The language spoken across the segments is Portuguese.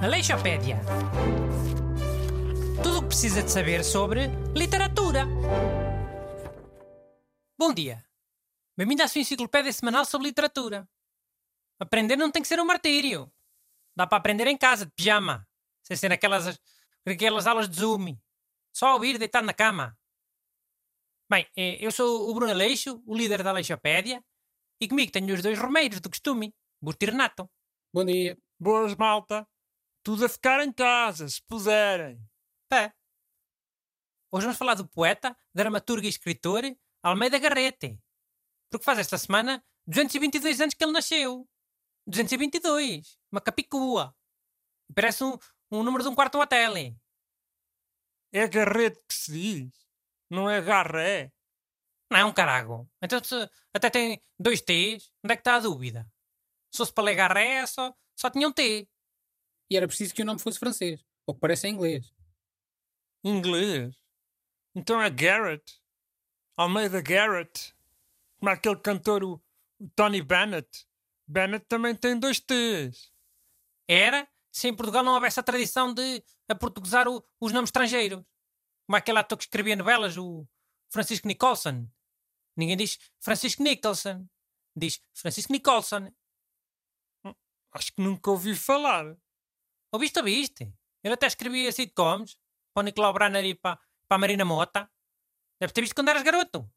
Aleixopédia. Tudo o que precisa de saber sobre literatura. Bom dia. Bem-vindo à sua enciclopédia semanal sobre literatura. Aprender não tem que ser um martírio. Dá para aprender em casa, de pijama. Sem ser aquelas, aquelas aulas de Zoom. Só ouvir deitado na cama. Bem, eh, eu sou o Bruno Aleixo, o líder da Aleixopédia, e comigo tenho os dois romeiros do costume, Busto e Renato. Bom dia. Boas, malta. Tudo a ficar em casa, se puderem. Pé. Hoje vamos falar do poeta, dramaturgo e escritor Almeida Garrete. Porque faz esta semana 222 anos que ele nasceu. 222. Uma capicua. Parece um, um número de um quarto hotel. É garrete que se diz. Não é garré. Não é um carago. Então se até tem dois T's, onde é que está a dúvida? Se fosse para ler garré, só, só tinha um T. E era preciso que o nome fosse francês, ou que parece em inglês. Inglês? Então é Garrett. Almeida Garrett. Como aquele cantor, o, o Tony Bennett. Bennett também tem dois T's. Era se em Portugal não houvesse a tradição de aportuguesar o, os nomes estrangeiros. Como aquele ator que escrevia novelas, o Francisco Nicholson. Ninguém diz Francisco Nicholson. Diz Francisco Nicholson. Acho que nunca ouvi falar. Ouviste, ouviste? Ele até escrevia sitcoms para o Nicolau Branner e para, para a Marina Mota. Deve ter visto quando eras garoto.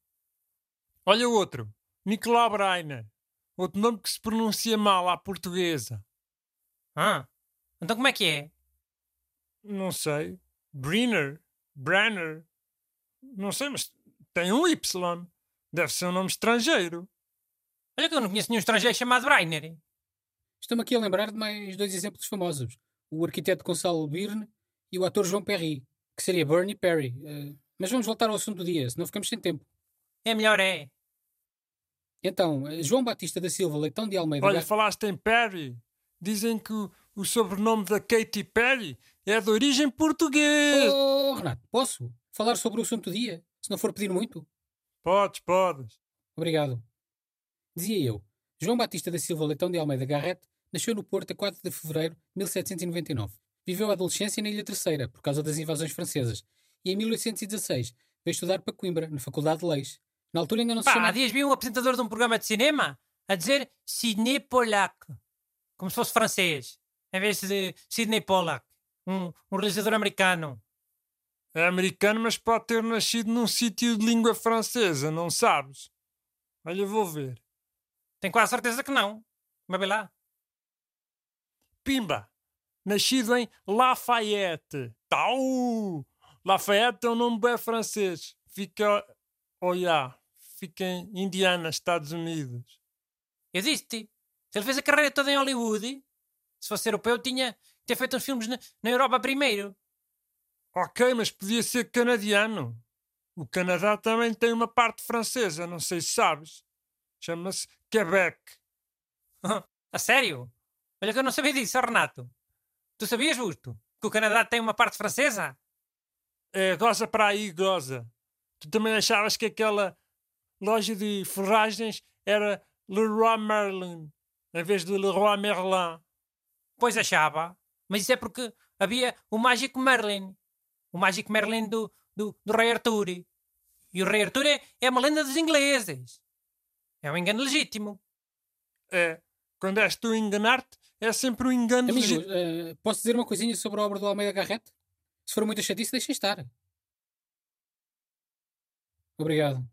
Olha o outro. Nicolau Breiner. Outro nome que se pronuncia mal à portuguesa. Ah, então como é que é? Não sei. Briner. Brenner. Não sei, mas tem um Y. Deve ser um nome estrangeiro. Olha que eu não conheço nenhum estrangeiro chamado Breiner. Estou-me aqui a lembrar de mais dois exemplos famosos. O arquiteto Gonçalo Birne e o ator João Perry, que seria Bernie Perry. Uh, mas vamos voltar ao assunto do dia, senão ficamos sem tempo. É melhor é. Então, uh, João Batista da Silva Leitão de Almeida... Olha, falaste em Perry. Dizem que o, o sobrenome da Katy Perry é de origem portuguesa. Oh, Renato, posso falar sobre o assunto do dia? Se não for pedir muito. Podes, podes. Obrigado. Dizia eu, João Batista da Silva Leitão de Almeida Garrett nasceu no Porto a 4 de fevereiro de 1799. Viveu a adolescência na Ilha Terceira, por causa das invasões francesas, e em 1816 veio estudar para Coimbra, na Faculdade de Leis. Na altura ainda não se Pá, chamava... há dias vi um apresentador de um programa de cinema a dizer Sidney Pollack, como se fosse francês, em vez de Sidney Pollack, um, um realizador americano. É americano, mas pode ter nascido num sítio de língua francesa, não sabes? Olha, vou ver. Tenho quase certeza que não. Mas vê lá. Pimba! Nascido em Lafayette. Tau! Lafayette é um nome bem francês. Fica. Olha, fica em Indiana, Estados Unidos. Eu disse-te. Se ele fez a carreira toda em Hollywood, se fosse europeu, tinha ter feito uns filmes na, na Europa primeiro. Ok, mas podia ser canadiano. O Canadá também tem uma parte francesa, não sei se sabes. Chama-se Quebec. a sério? Olha que eu não sabia disso, Renato. Tu sabias, Busto, que o Canadá tem uma parte francesa? É, goza para aí, goza. Tu também achavas que aquela loja de ferragens era Leroy Merlin, em vez de Leroy Merlin? Pois achava. Mas isso é porque havia o Mágico Merlin. O Mágico Merlin do, do, do Rei Arthur. E o Rei Arthur é, é uma lenda dos ingleses. É um engano legítimo. É. Quando és tu enganar-te, é sempre um engano Amigo, legítimo. uh, posso dizer uma coisinha sobre a obra do Almeida Garrett? Se for muita chatice, deixem estar. Obrigado.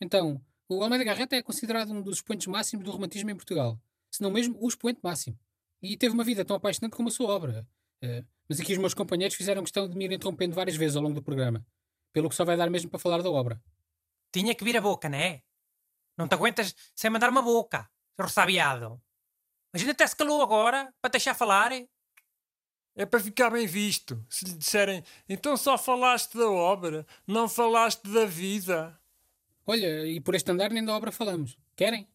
Então, o Almeida Garrett é considerado um dos expoentes máximos do romantismo em Portugal. Se não mesmo o expoente máximo. E teve uma vida tão apaixonante como a sua obra. Uh, mas aqui os meus companheiros fizeram questão de me ir interrompendo várias vezes ao longo do programa. Pelo que só vai dar mesmo para falar da obra. Tinha que vir a boca, não é? Não te aguentas sem mandar uma boca, ressabiado. A gente até se calou agora, para deixar falar. É para ficar bem visto. Se lhe disserem, então só falaste da obra, não falaste da vida. Olha, e por este andar nem da obra falamos. Querem?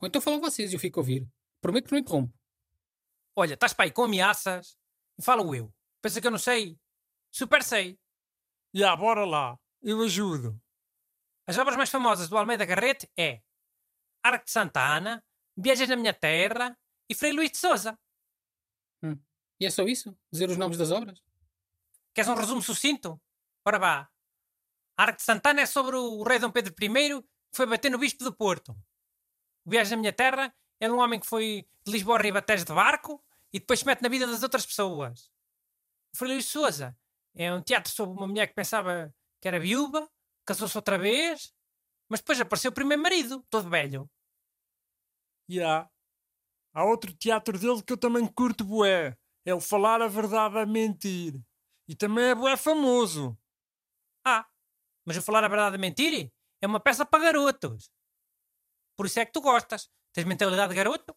Ou então falam vocês e eu fico a ouvir. Prometo que não interrompo. Olha, estás para aí com ameaças e falo eu. Pensa que eu não sei? Super sei. Já, bora lá. Eu ajudo. As obras mais famosas do Almeida Garrett é Arco de Santa Ana, Viajas na minha terra e Frei Luís de Souza. E é só isso? Dizer os nomes das obras? Queres um resumo sucinto? Ora vá. A Arca de Santana é sobre o rei Dom Pedro I que foi bater no bispo do Porto. O Viagem na Minha Terra é de um homem que foi de Lisboa a Ribatejo de barco e depois se mete na vida das outras pessoas. O de Souza é um teatro sobre uma mulher que pensava que era viúva, casou-se outra vez, mas depois apareceu o primeiro marido, todo velho. E há. Há outro teatro dele que eu também curto bué. É o Falar a Verdade a Mentir. E também é bué famoso. Ah, mas eu falar a verdade a mentir é uma peça para garotos. Por isso é que tu gostas. Tens mentalidade de garoto?